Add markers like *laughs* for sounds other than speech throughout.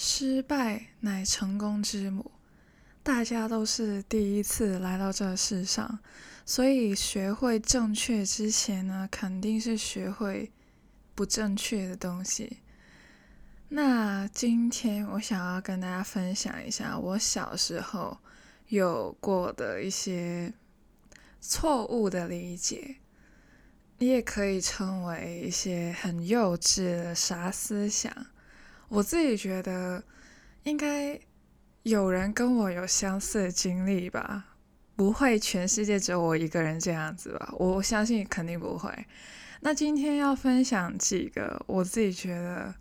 失败乃成功之母。大家都是第一次来到这世上，所以学会正确之前呢，肯定是学会不正确的东西。那今天我想要跟大家分享一下我小时候有过的一些错误的理解，你也可以称为一些很幼稚的傻思想。我自己觉得，应该有人跟我有相似的经历吧，不会全世界只有我一个人这样子吧？我相信肯定不会。那今天要分享几个我自己觉得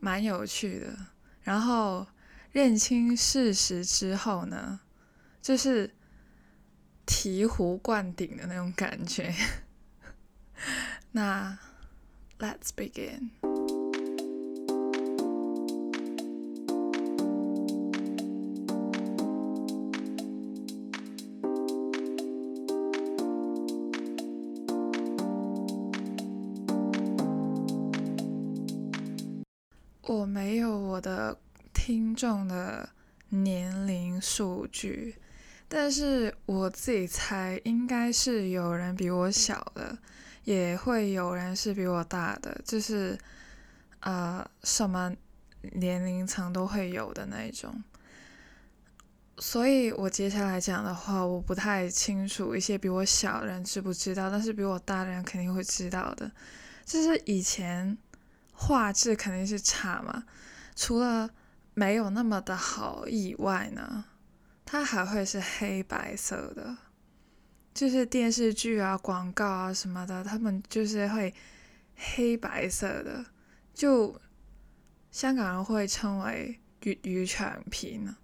蛮有趣的，然后认清事实之后呢，就是醍醐灌顶的那种感觉。*laughs* 那 Let's begin。众的年龄数据，但是我自己猜应该是有人比我小的，也会有人是比我大的，就是呃什么年龄层都会有的那一种。所以我接下来讲的话，我不太清楚一些比我小的人知不知道，但是比我大的人肯定会知道的，就是以前。画质肯定是差嘛，除了没有那么的好以外呢，它还会是黑白色的，就是电视剧啊、广告啊什么的，他们就是会黑白色的，就香港人会称为粤语产品，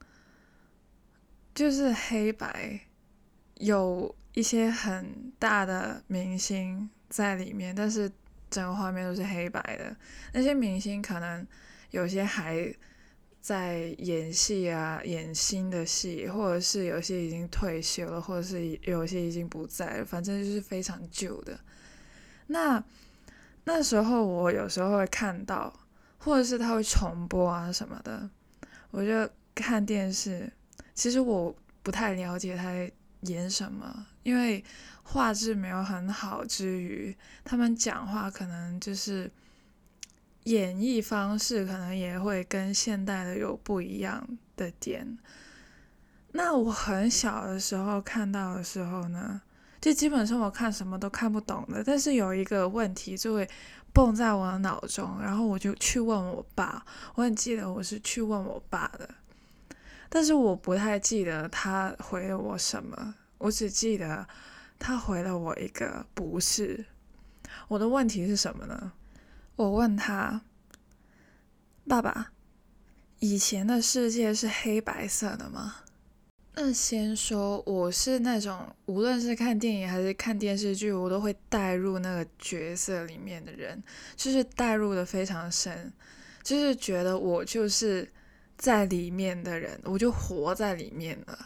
就是黑白，有一些很大的明星在里面，但是。整个画面都是黑白的，那些明星可能有些还在演戏啊，演新的戏，或者是有些已经退休了，或者是有些已经不在了，反正就是非常旧的。那那时候我有时候会看到，或者是他会重播啊什么的，我就看电视。其实我不太了解他演什么，因为。画质没有很好之余，他们讲话可能就是演绎方式，可能也会跟现代的有不一样的点。那我很小的时候看到的时候呢，就基本上我看什么都看不懂的。但是有一个问题就会蹦在我的脑中，然后我就去问我爸。我很记得我是去问我爸的，但是我不太记得他回了我什么，我只记得。他回了我一个不是。我的问题是什么呢？我问他：“爸爸，以前的世界是黑白色的吗？”那先说，我是那种无论是看电影还是看电视剧，我都会带入那个角色里面的人，就是带入的非常深，就是觉得我就是在里面的人，我就活在里面了。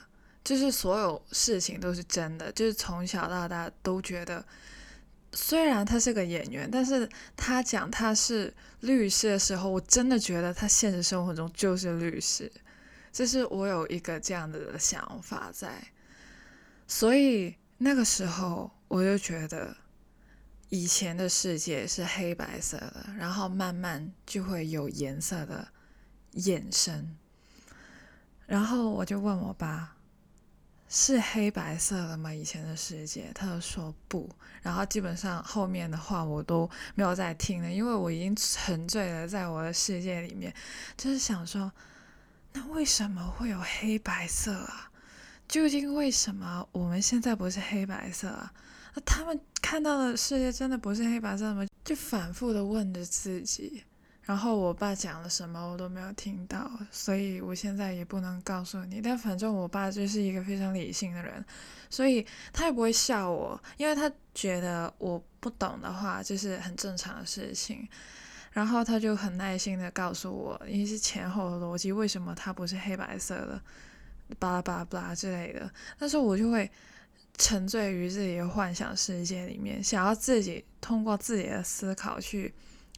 就是所有事情都是真的，就是从小到大都觉得，虽然他是个演员，但是他讲他是律师的时候，我真的觉得他现实生活中就是律师，就是我有一个这样子的想法在，所以那个时候我就觉得以前的世界是黑白色的，然后慢慢就会有颜色的衍生，然后我就问我爸。是黑白色的吗？以前的世界，他说不。然后基本上后面的话我都没有再听了，因为我已经沉醉了在我的世界里面，就是想说，那为什么会有黑白色啊？究竟为什么我们现在不是黑白色啊？那他们看到的世界真的不是黑白色吗？就反复的问着自己。然后我爸讲了什么我都没有听到，所以我现在也不能告诉你。但反正我爸就是一个非常理性的人，所以他也不会笑我，因为他觉得我不懂的话就是很正常的事情。然后他就很耐心的告诉我一些前后的逻辑，为什么它不是黑白色的，巴拉巴拉巴拉之类的。但是我就会沉醉于自己的幻想世界里面，想要自己通过自己的思考去。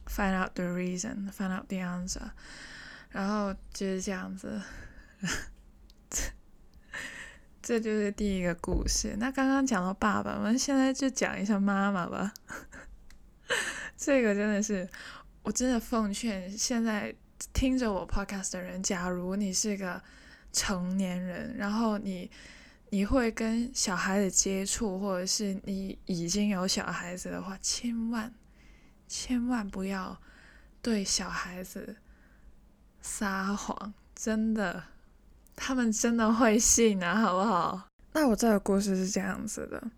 Find out the reason, find out the answer。然后就是这样子，*laughs* 这就是第一个故事。那刚刚讲到爸爸，我们现在就讲一下妈妈吧。*laughs* 这个真的是，我真的奉劝现在听着我 podcast 的人，假如你是个成年人，然后你你会跟小孩子接触，或者是你已经有小孩子的话，千万千万不要对小孩子。撒谎，真的，他们真的会信啊，好不好？那我这个故事是这样子的，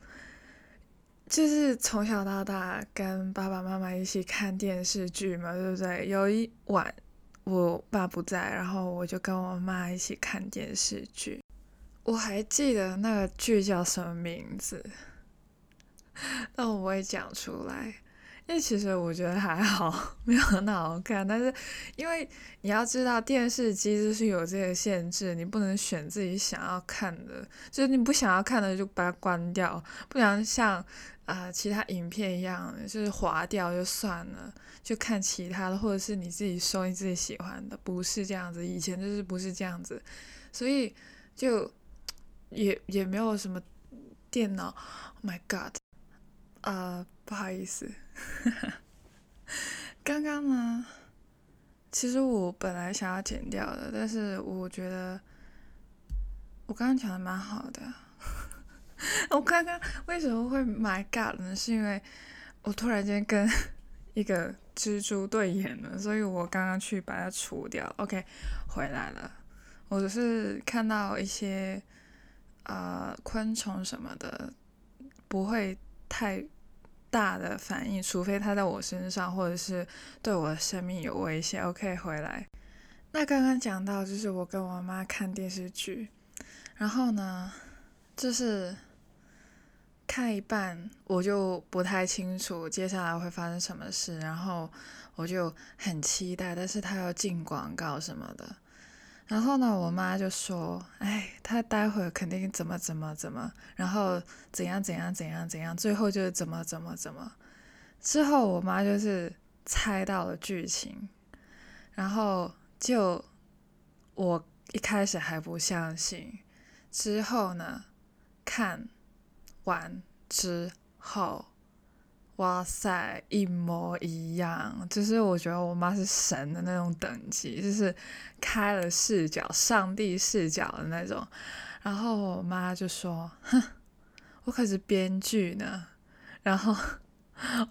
就是从小到大跟爸爸妈妈一起看电视剧嘛，对不对？有一晚我爸不在，然后我就跟我妈一起看电视剧。我还记得那个剧叫什么名字，*laughs* 但我不会讲出来。因为其实我觉得还好，*laughs* 没有很好看。但是因为你要知道，电视机就是有这个限制，你不能选自己想要看的，就是你不想要看的就把它关掉，不然像啊其他影片一样，就是划掉就算了，就看其他的，或者是你自己搜你自己喜欢的，不是这样子。以前就是不是这样子，所以就也也没有什么电脑。Oh my god！啊，不好意思。哈 *laughs* 哈刚刚呢，其实我本来想要剪掉的，但是我觉得我刚刚讲的蛮好的。*laughs* 我刚刚为什么会 My God 呢？是因为我突然间跟一个蜘蛛对眼了，所以我刚刚去把它除掉。OK，回来了。我只是看到一些啊昆虫什么的，不会太。大的反应，除非他在我身上，或者是对我的生命有威胁。OK，回来。那刚刚讲到，就是我跟我妈看电视剧，然后呢，就是看一半，我就不太清楚接下来会发生什么事，然后我就很期待，但是他要进广告什么的。然后呢，我妈就说：“哎，他待会肯定怎么怎么怎么，然后怎样怎样怎样怎样，最后就是怎么怎么怎么。”之后我妈就是猜到了剧情，然后就我一开始还不相信，之后呢，看完之后。哇塞，一模一样，就是我觉得我妈是神的那种等级，就是开了视角，上帝视角的那种。然后我妈就说：“哼，我可是编剧呢。”然后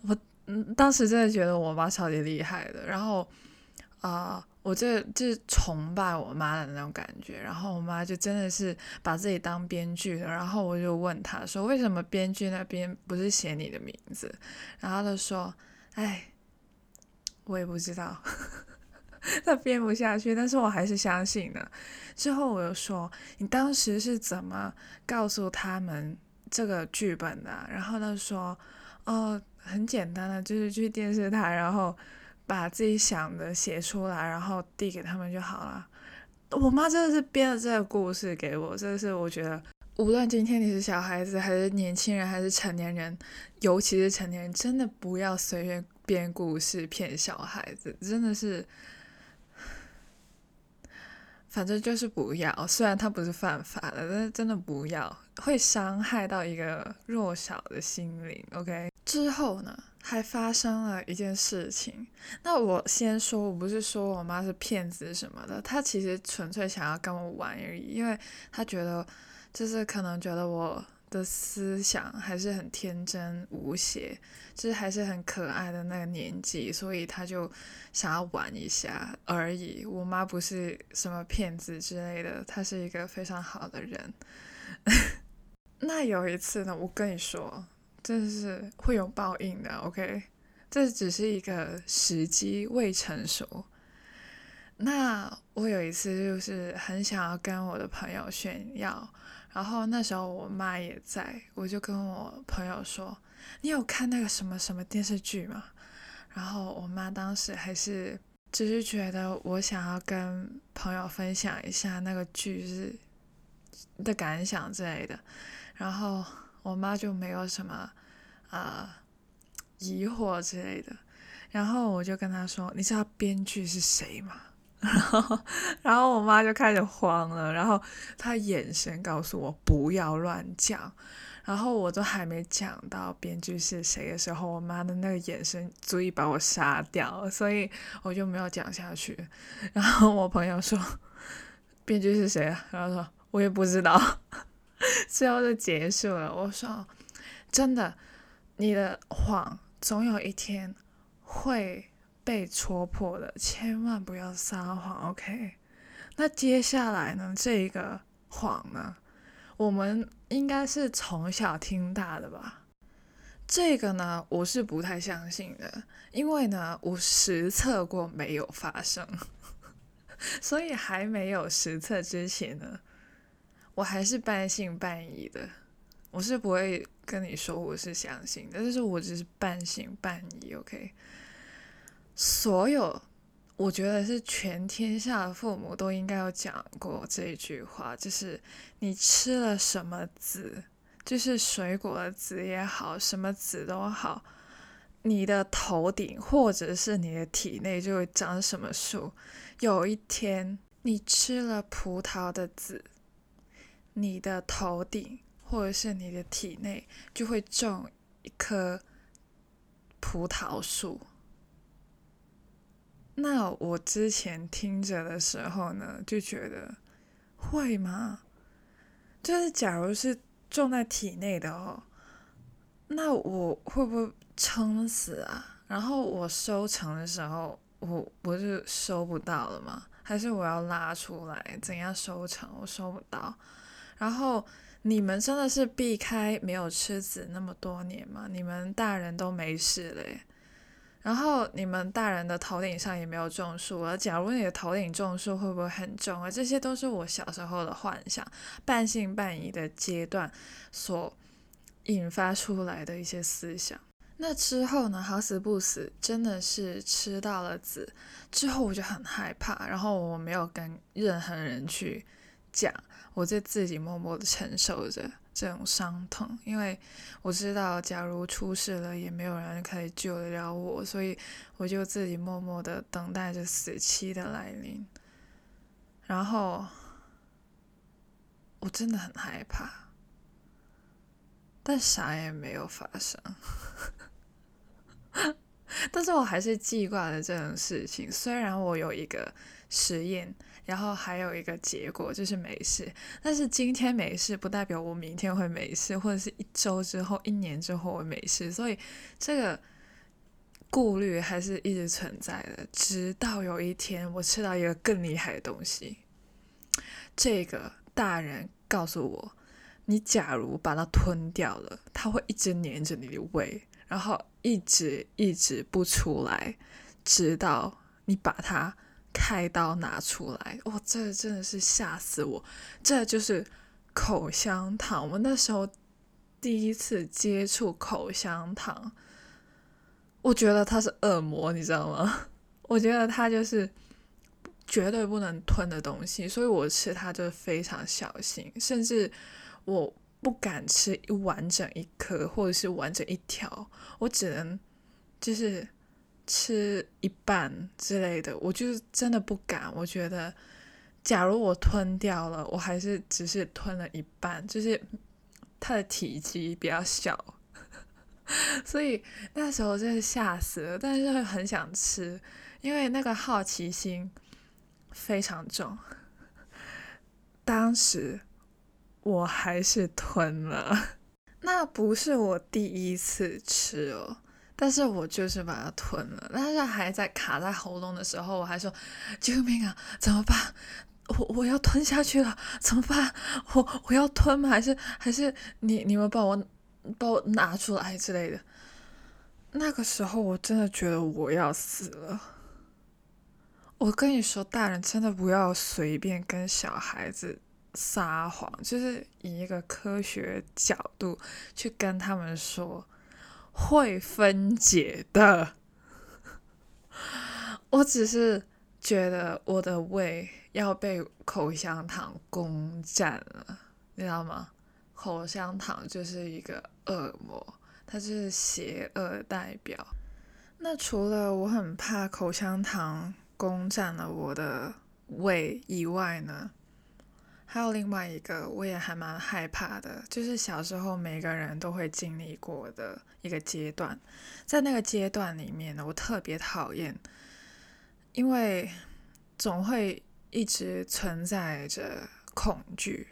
我嗯，当时真的觉得我妈超级厉害的。然后啊。我这就是崇拜我妈的那种感觉，然后我妈就真的是把自己当编剧了，然后我就问她说：“为什么编剧那边不是写你的名字？”然后她说：“哎，我也不知道，*laughs* 她编不下去，但是我还是相信了。”之后我又说：“你当时是怎么告诉他们这个剧本的？”然后她说：“哦，很简单的，就是去电视台，然后。”把自己想的写出来，然后递给他们就好了。我妈真的是编了这个故事给我，真的是我觉得，无论今天你是小孩子，还是年轻人，还是成年人，尤其是成年人，真的不要随便编故事骗小孩子，真的是，反正就是不要。虽然他不是犯法的，但是真的不要，会伤害到一个弱小的心灵。OK，之后呢？还发生了一件事情，那我先说，我不是说我妈是骗子什么的，她其实纯粹想要跟我玩而已，因为她觉得就是可能觉得我的思想还是很天真无邪，就是还是很可爱的那个年纪，所以她就想要玩一下而已。我妈不是什么骗子之类的，她是一个非常好的人。*laughs* 那有一次呢，我跟你说。真的是会有报应的，OK？这只是一个时机未成熟。那我有一次就是很想要跟我的朋友炫耀，然后那时候我妈也在，我就跟我朋友说：“你有看那个什么什么电视剧吗？”然后我妈当时还是只是觉得我想要跟朋友分享一下那个剧是的感想之类的，然后。我妈就没有什么啊疑惑之类的，然后我就跟她说：“你知道编剧是谁吗？” *laughs* 然后，然后我妈就开始慌了，然后她眼神告诉我不要乱讲。然后我都还没讲到编剧是谁的时候，我妈的那个眼神足以把我杀掉，所以我就没有讲下去。然后我朋友说编剧是谁啊？然后说我也不知道。最后就结束了。我说真的，你的谎总有一天会被戳破的，千万不要撒谎，OK？那接下来呢？这一个谎呢？我们应该是从小听大的吧？这个呢，我是不太相信的，因为呢，我实测过没有发生，*laughs* 所以还没有实测之前呢，我还是半信半疑的。我是不会跟你说我是相信的，但是我只是半信半疑。OK，所有。我觉得是全天下的父母都应该有讲过这句话，就是你吃了什么籽，就是水果的籽也好，什么籽都好，你的头顶或者是你的体内就会长什么树。有一天你吃了葡萄的籽，你的头顶或者是你的体内就会种一棵葡萄树。那我之前听着的时候呢，就觉得会吗？就是假如是种在体内的哦，那我会不会撑死啊？然后我收成的时候，我不是收不到了吗？还是我要拉出来？怎样收成？我收不到。然后你们真的是避开没有吃籽那么多年吗？你们大人都没事嘞。然后你们大人的头顶上也没有种树而假如你的头顶种树，会不会很重啊？这些都是我小时候的幻想，半信半疑的阶段所引发出来的一些思想。那之后呢？好死不死，真的是吃到了籽之后，我就很害怕。然后我没有跟任何人去讲，我就自己默默的承受着。这种伤痛，因为我知道，假如出事了，也没有人可以救得了我，所以我就自己默默的等待着死期的来临。然后，我真的很害怕，但啥也没有发生。*laughs* 但是我还是记挂了这种事情，虽然我有一个实验。然后还有一个结果就是没事，但是今天没事不代表我明天会没事，或者是一周之后、一年之后会没事，所以这个顾虑还是一直存在的。直到有一天我吃到一个更厉害的东西，这个大人告诉我，你假如把它吞掉了，它会一直黏着你的胃，然后一直一直不出来，直到你把它。开刀拿出来，哇，这真的是吓死我！这就是口香糖，我那时候第一次接触口香糖，我觉得它是恶魔，你知道吗？*laughs* 我觉得它就是绝对不能吞的东西，所以我吃它就非常小心，甚至我不敢吃一完整一颗或者是完整一条，我只能就是。吃一半之类的，我就真的不敢。我觉得，假如我吞掉了，我还是只是吞了一半，就是它的体积比较小，*laughs* 所以那时候真是吓死了。但是很想吃，因为那个好奇心非常重。当时我还是吞了，那不是我第一次吃哦。但是我就是把它吞了，但是还在卡在喉咙的时候，我还说：“救命啊，怎么办？我我要吞下去了，怎么办？我我要吞吗？还是还是你你们帮我帮我拿出来之类的？”那个时候我真的觉得我要死了。我跟你说，大人真的不要随便跟小孩子撒谎，就是以一个科学角度去跟他们说。会分解的，*laughs* 我只是觉得我的胃要被口香糖攻占了，你知道吗？口香糖就是一个恶魔，它就是邪恶代表。那除了我很怕口香糖攻占了我的胃以外呢，还有另外一个我也还蛮害怕的，就是小时候每个人都会经历过的一个阶段，在那个阶段里面呢，我特别讨厌，因为总会一直存在着恐惧，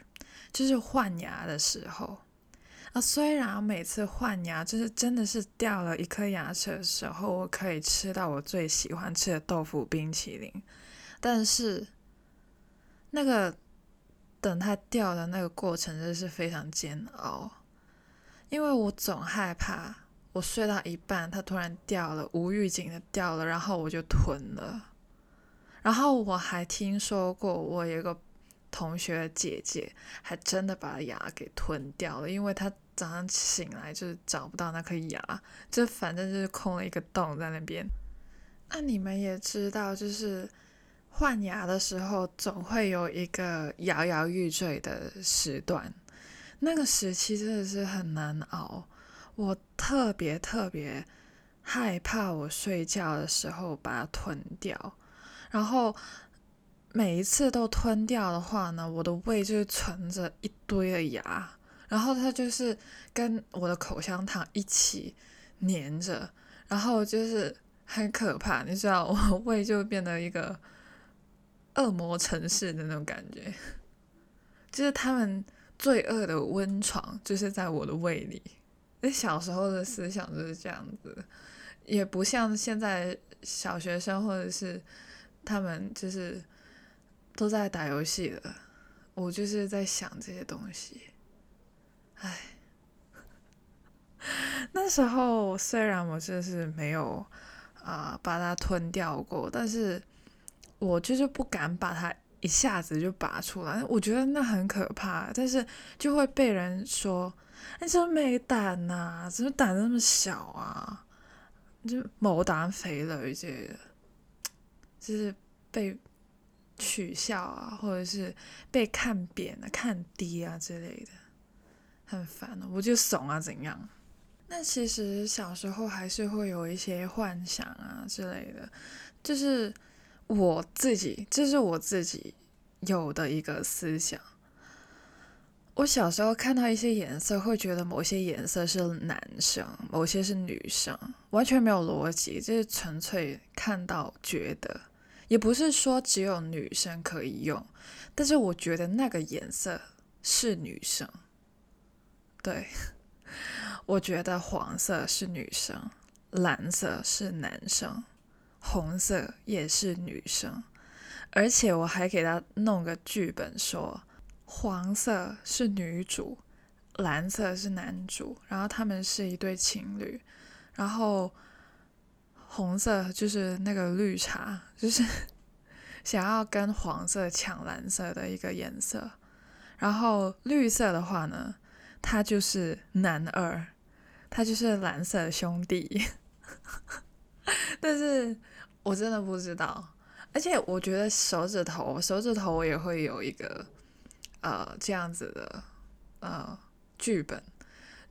就是换牙的时候。啊，虽然每次换牙，就是真的是掉了一颗牙齿的时候，我可以吃到我最喜欢吃的豆腐冰淇淋，但是那个等它掉的那个过程真是非常煎熬，因为我总害怕我睡到一半，它突然掉了，无预警的掉了，然后我就吞了，然后我还听说过我有个同学姐姐还真的把牙给吞掉了，因为她。早上醒来就是找不到那颗牙，就反正就是空了一个洞在那边。那你们也知道，就是换牙的时候总会有一个摇摇欲坠的时段，那个时期真的是很难熬。我特别特别害怕我睡觉的时候把它吞掉，然后每一次都吞掉的话呢，我的胃就是存着一堆的牙。然后它就是跟我的口香糖一起粘着，然后就是很可怕，你知道，我 *laughs* 胃就变得一个恶魔城市的那种感觉，就是他们罪恶的温床就是在我的胃里。那小时候的思想就是这样子，也不像现在小学生或者是他们就是都在打游戏了，我就是在想这些东西。唉，*laughs* 那时候虽然我就是没有啊把它吞掉过，但是我就是不敢把它一下子就拔出来，我觉得那很可怕。但是就会被人说：“你怎么没胆呐？怎么胆那么小啊？就某胆肥了一些，就是被取笑啊，或者是被看扁啊、看低啊之类的。”很烦我就怂啊，怎样？那其实小时候还是会有一些幻想啊之类的，就是我自己，这是我自己有的一个思想。我小时候看到一些颜色，会觉得某些颜色是男生，某些是女生，完全没有逻辑，就是纯粹看到觉得，也不是说只有女生可以用，但是我觉得那个颜色是女生。对，*laughs* 我觉得黄色是女生，蓝色是男生，红色也是女生，而且我还给他弄个剧本，说黄色是女主，蓝色是男主，然后他们是一对情侣，然后红色就是那个绿茶，就是 *laughs* 想要跟黄色抢蓝色的一个颜色，然后绿色的话呢？他就是男二，他就是蓝色兄弟，*laughs* 但是我真的不知道，而且我觉得手指头，手指头我也会有一个呃这样子的呃剧本，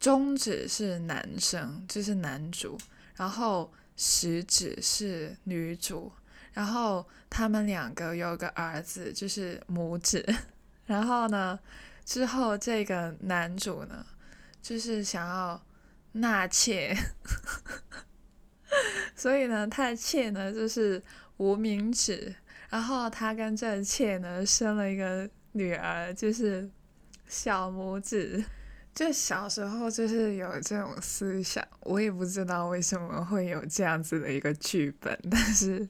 中指是男生，就是男主，然后食指是女主，然后他们两个有个儿子，就是拇指，*laughs* 然后呢。之后，这个男主呢，就是想要纳妾，*laughs* 所以呢，他的妾呢就是无名指，然后他跟这妾呢生了一个女儿，就是小拇指。就小时候就是有这种思想，我也不知道为什么会有这样子的一个剧本，但是。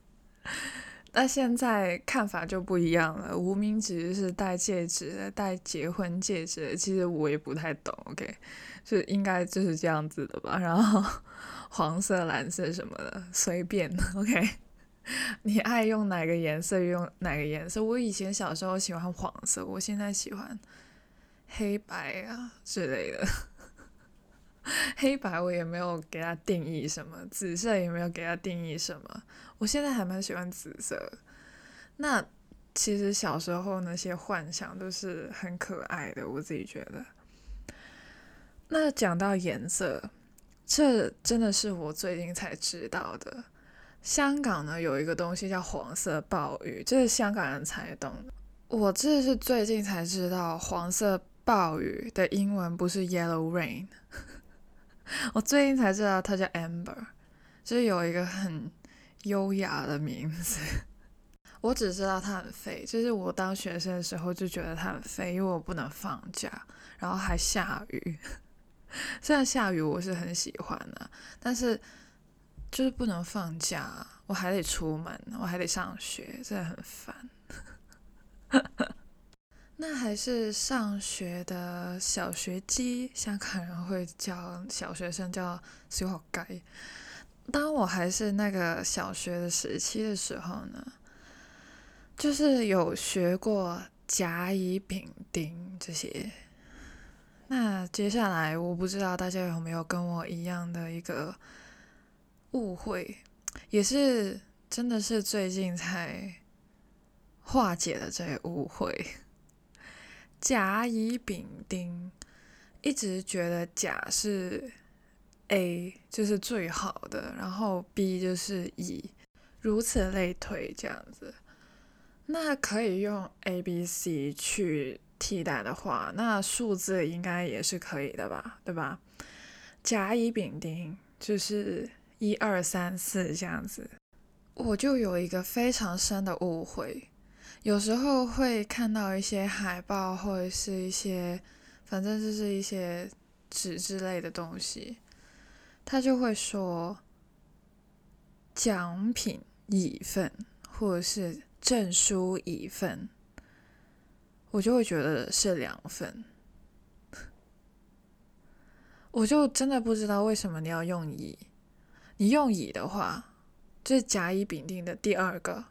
那现在看法就不一样了，无名指是戴戒指，戴结婚戒指的。其实我也不太懂，OK，就应该就是这样子的吧。然后黄色、蓝色什么的随便，OK，*laughs* 你爱用哪个颜色用哪个颜色。我以前小时候喜欢黄色，我现在喜欢黑白啊之类的。*laughs* 黑白我也没有给它定义什么，紫色也没有给它定义什么。我现在还蛮喜欢紫色。那其实小时候那些幻想都是很可爱的，我自己觉得。那讲到颜色，这真的是我最近才知道的。香港呢有一个东西叫黄色暴雨，这是香港人才懂的。我这是最近才知道，黄色暴雨的英文不是 yellow rain。*laughs* 我最近才知道它叫 amber，就是有一个很优雅的名字。我只知道它很废，就是我当学生的时候就觉得它很废，因为我不能放假，然后还下雨。*laughs* 虽然下雨我是很喜欢的，但是就是不能放假，我还得出门，我还得上学，真的很烦。*laughs* 那还是上学的小学鸡，香港人会叫小学生叫小学鸡。当我还是那个小学的时期的时候呢，就是有学过甲乙丙丁这些。那接下来我不知道大家有没有跟我一样的一个误会，也是真的是最近才化解了这些误会。甲乙丙丁，一直觉得甲是 A 就是最好的，然后 B 就是乙，如此类推这样子。那可以用 A、B、C 去替代的话，那数字应该也是可以的吧？对吧？甲乙丙丁就是一二三四这样子。我就有一个非常深的误会。有时候会看到一些海报或者是一些，反正就是一些纸之类的东西，他就会说奖品一份或者是证书一份，我就会觉得是两份，我就真的不知道为什么你要用乙，你用乙的话，就是甲乙丙丁的第二个，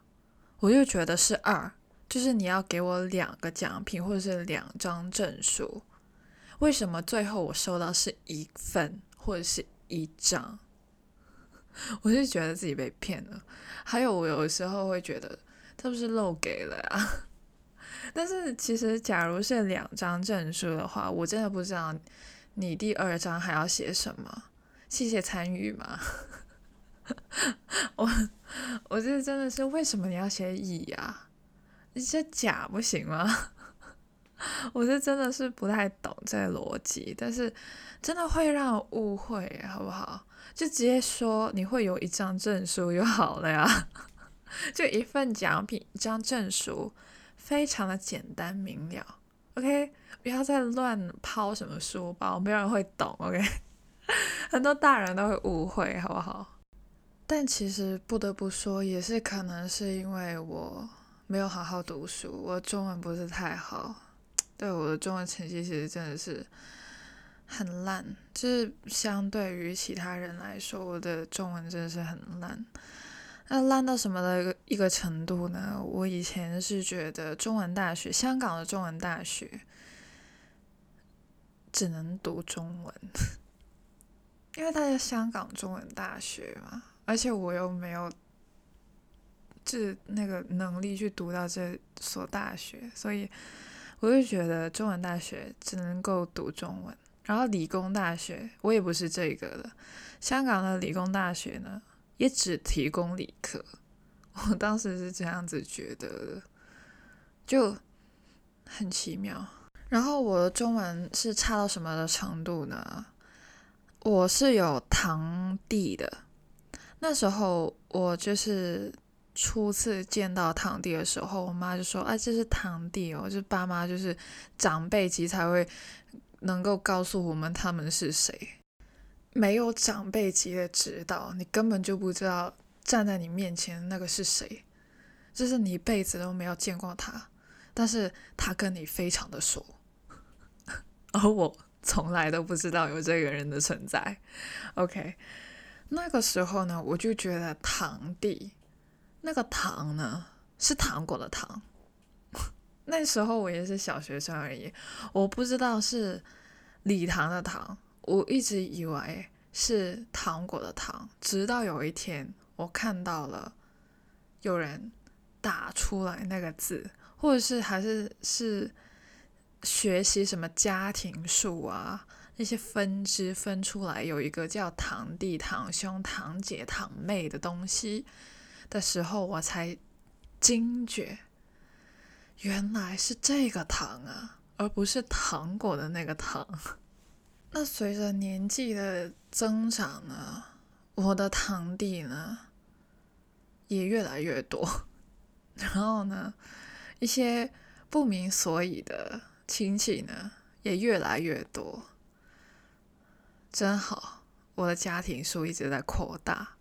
我就觉得是二。就是你要给我两个奖品或者是两张证书，为什么最后我收到是一份或者是一张？*laughs* 我是觉得自己被骗了。还有我有时候会觉得他不是漏给了啊。但是其实假如是两张证书的话，我真的不知道你第二张还要写什么？谢谢参与吗？*laughs* 我我这真的是为什么你要写乙啊？你写甲不行吗？*laughs* 我是真的是不太懂这逻辑，但是真的会让误会，好不好？就直接说你会有一张证书就好了呀，*laughs* 就一份奖品，一张证书，非常的简单明了。OK，不要再乱抛什么书包，没有人会懂。OK，*laughs* 很多大人都会误会，好不好？但其实不得不说，也是可能是因为我。没有好好读书，我中文不是太好，对我的中文成绩其实真的是很烂，就是相对于其他人来说，我的中文真的是很烂。那烂到什么的一个一个程度呢？我以前是觉得中文大学，香港的中文大学只能读中文，*laughs* 因为它是香港中文大学嘛，而且我又没有。这那个能力去读到这所大学，所以我就觉得中文大学只能够读中文。然后理工大学我也不是这个的，香港的理工大学呢也只提供理科。我当时是这样子觉得的，就很奇妙。然后我的中文是差到什么的程度呢？我是有堂弟的，那时候我就是。初次见到堂弟的时候，我妈就说：“啊，这是堂弟哦，就是爸妈就是长辈级才会能够告诉我们他们是谁，没有长辈级的指导，你根本就不知道站在你面前那个是谁，就是你一辈子都没有见过他，但是他跟你非常的熟，*laughs* 而我从来都不知道有这个人的存在。OK，那个时候呢，我就觉得堂弟。”那个堂呢，是糖果的糖。*laughs* 那时候我也是小学生而已，我不知道是礼堂的堂，我一直以为是糖果的糖。直到有一天，我看到了有人打出来那个字，或者是还是是学习什么家庭树啊，那些分支分出来有一个叫堂弟、堂兄、堂姐、堂妹的东西的时候，我才惊觉，原来是这个糖啊，而不是糖果的那个糖。那随着年纪的增长呢，我的堂弟呢也越来越多，然后呢，一些不明所以的亲戚呢也越来越多。真好，我的家庭数一直在扩大。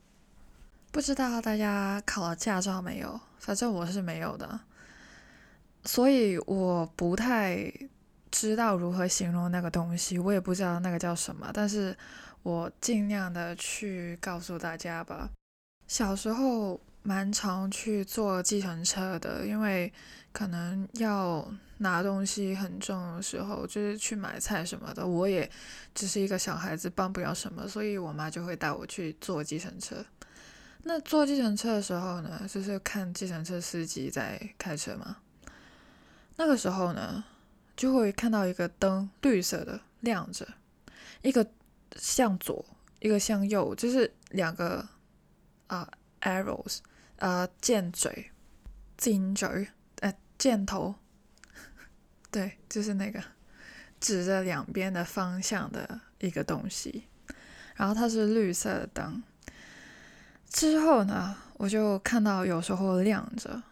不知道大家考了驾照没有？反正我是没有的，所以我不太知道如何形容那个东西，我也不知道那个叫什么。但是我尽量的去告诉大家吧。小时候蛮常去坐计程车的，因为可能要。拿东西很重的时候，就是去买菜什么的，我也只是一个小孩子，帮不了什么，所以我妈就会带我去坐计程车。那坐计程车的时候呢，就是看计程车司机在开车嘛。那个时候呢，就会看到一个灯绿色的亮着，一个向左，一个向右，就是两个啊 arrows 啊箭嘴，箭嘴，呃箭头。*laughs* 对，就是那个指着两边的方向的一个东西，然后它是绿色的灯。之后呢，我就看到有时候亮着，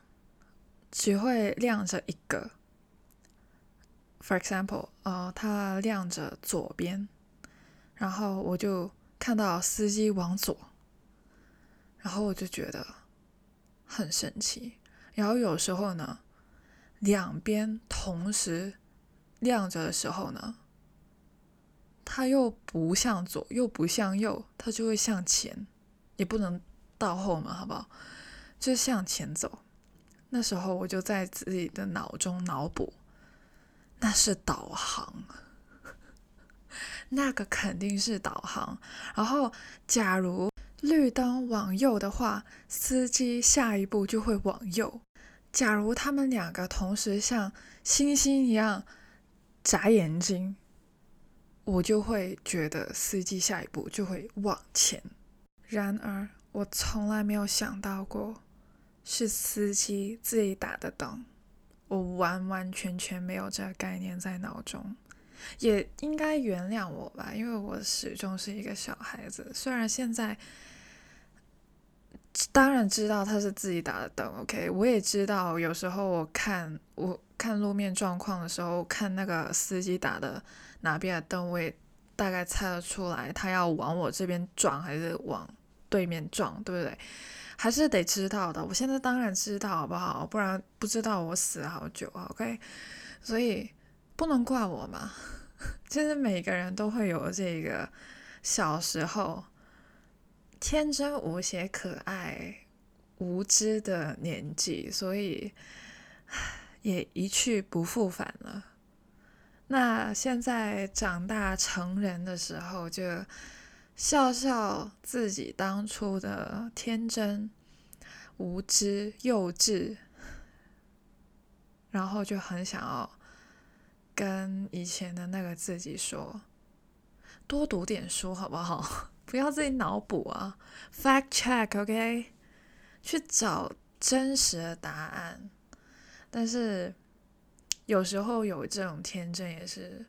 只会亮着一个。For example，呃，它亮着左边，然后我就看到司机往左，然后我就觉得很神奇。然后有时候呢。两边同时亮着的时候呢，它又不向左，又不向右，它就会向前，也不能倒后门，好不好？就向前走。那时候我就在自己的脑中脑补，那是导航，*laughs* 那个肯定是导航。然后，假如绿灯往右的话，司机下一步就会往右。假如他们两个同时像星星一样眨眼睛，我就会觉得司机下一步就会往前。然而，我从来没有想到过是司机自己打的灯，我完完全全没有这个概念在脑中。也应该原谅我吧，因为我始终是一个小孩子。虽然现在。当然知道他是自己打的灯，OK。我也知道，有时候我看我看路面状况的时候，看那个司机打的哪边的灯，我也大概猜得出来，他要往我这边撞还是往对面撞，对不对？还是得知道的。我现在当然知道，好不好？不然不知道我死好久，OK。所以不能怪我嘛。*laughs* 其实每个人都会有这个小时候。天真无邪、可爱、无知的年纪，所以也一去不复返了。那现在长大成人的时候，就笑笑自己当初的天真、无知、幼稚，然后就很想要跟以前的那个自己说：多读点书，好不好？*laughs* 不要自己脑补啊，fact check，OK，去找真实的答案。但是有时候有这种天真也是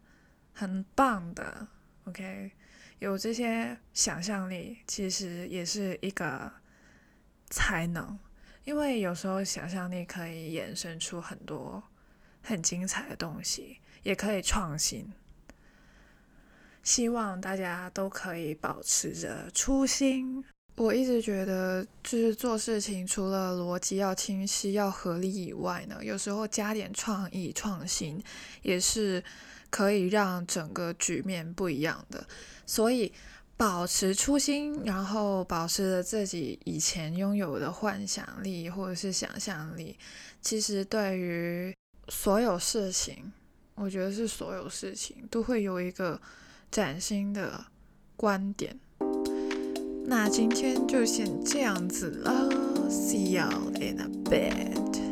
很棒的，OK，有这些想象力其实也是一个才能，因为有时候想象力可以衍生出很多很精彩的东西，也可以创新。希望大家都可以保持着初心。我一直觉得，就是做事情除了逻辑要清晰、要合理以外呢，有时候加点创意、创新也是可以让整个局面不一样的。所以，保持初心，然后保持着自己以前拥有的幻想力或者是想象力，其实对于所有事情，我觉得是所有事情都会有一个。崭新的观点，那今天就先这样子了，See you in a bit.。